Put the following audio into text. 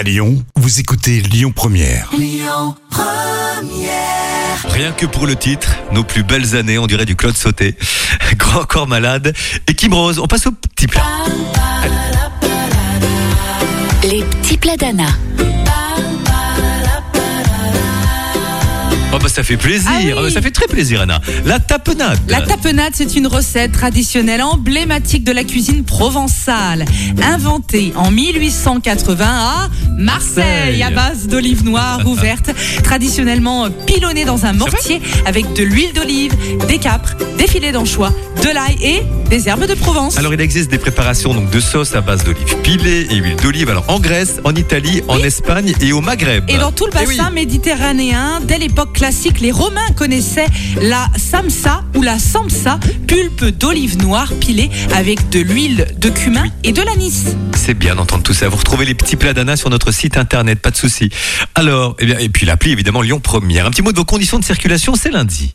À Lyon, vous écoutez Lyon Première. Rien que pour le titre, nos plus belles années, on dirait du Claude Sauté, Grand Corps Malade et Kim Rose. On passe au petit plat. Les petits plats d'Anna. Ça fait plaisir, Ah oui. Bah, ça fait très plaisir Anna. La tapenade. La tapenade, c'est une recette traditionnelle emblématique de la cuisine provençale, inventée en 1880 à Marseille, Marseille. à base d'olives noires ouvertes, traditionnellement pilonnées dans un mortier avec de l'huile d'olive, des capres, des filets d'anchois, de l'ail et des herbes de Provence. Alors il existe des préparations donc de sauce à base d'olive pilée et huile d'olive alors en Grèce, en Italie, en Espagne et au Maghreb. Et dans tout le Eh oui. bassin méditerranéen, dès l'époque classique, les Romains connaissaient la samsa ou la samsa, pulpe d'olive noire pilée avec de l'huile de cumin et de l'anis. C'est bien d'entendre tout ça. Vous retrouvez les petits plats d'Anna sur notre site internet, pas de souci. Alors, eh bien, et puis l'appli évidemment Lyon Première. Un petit mot de vos conditions de circulation, c'est lundi.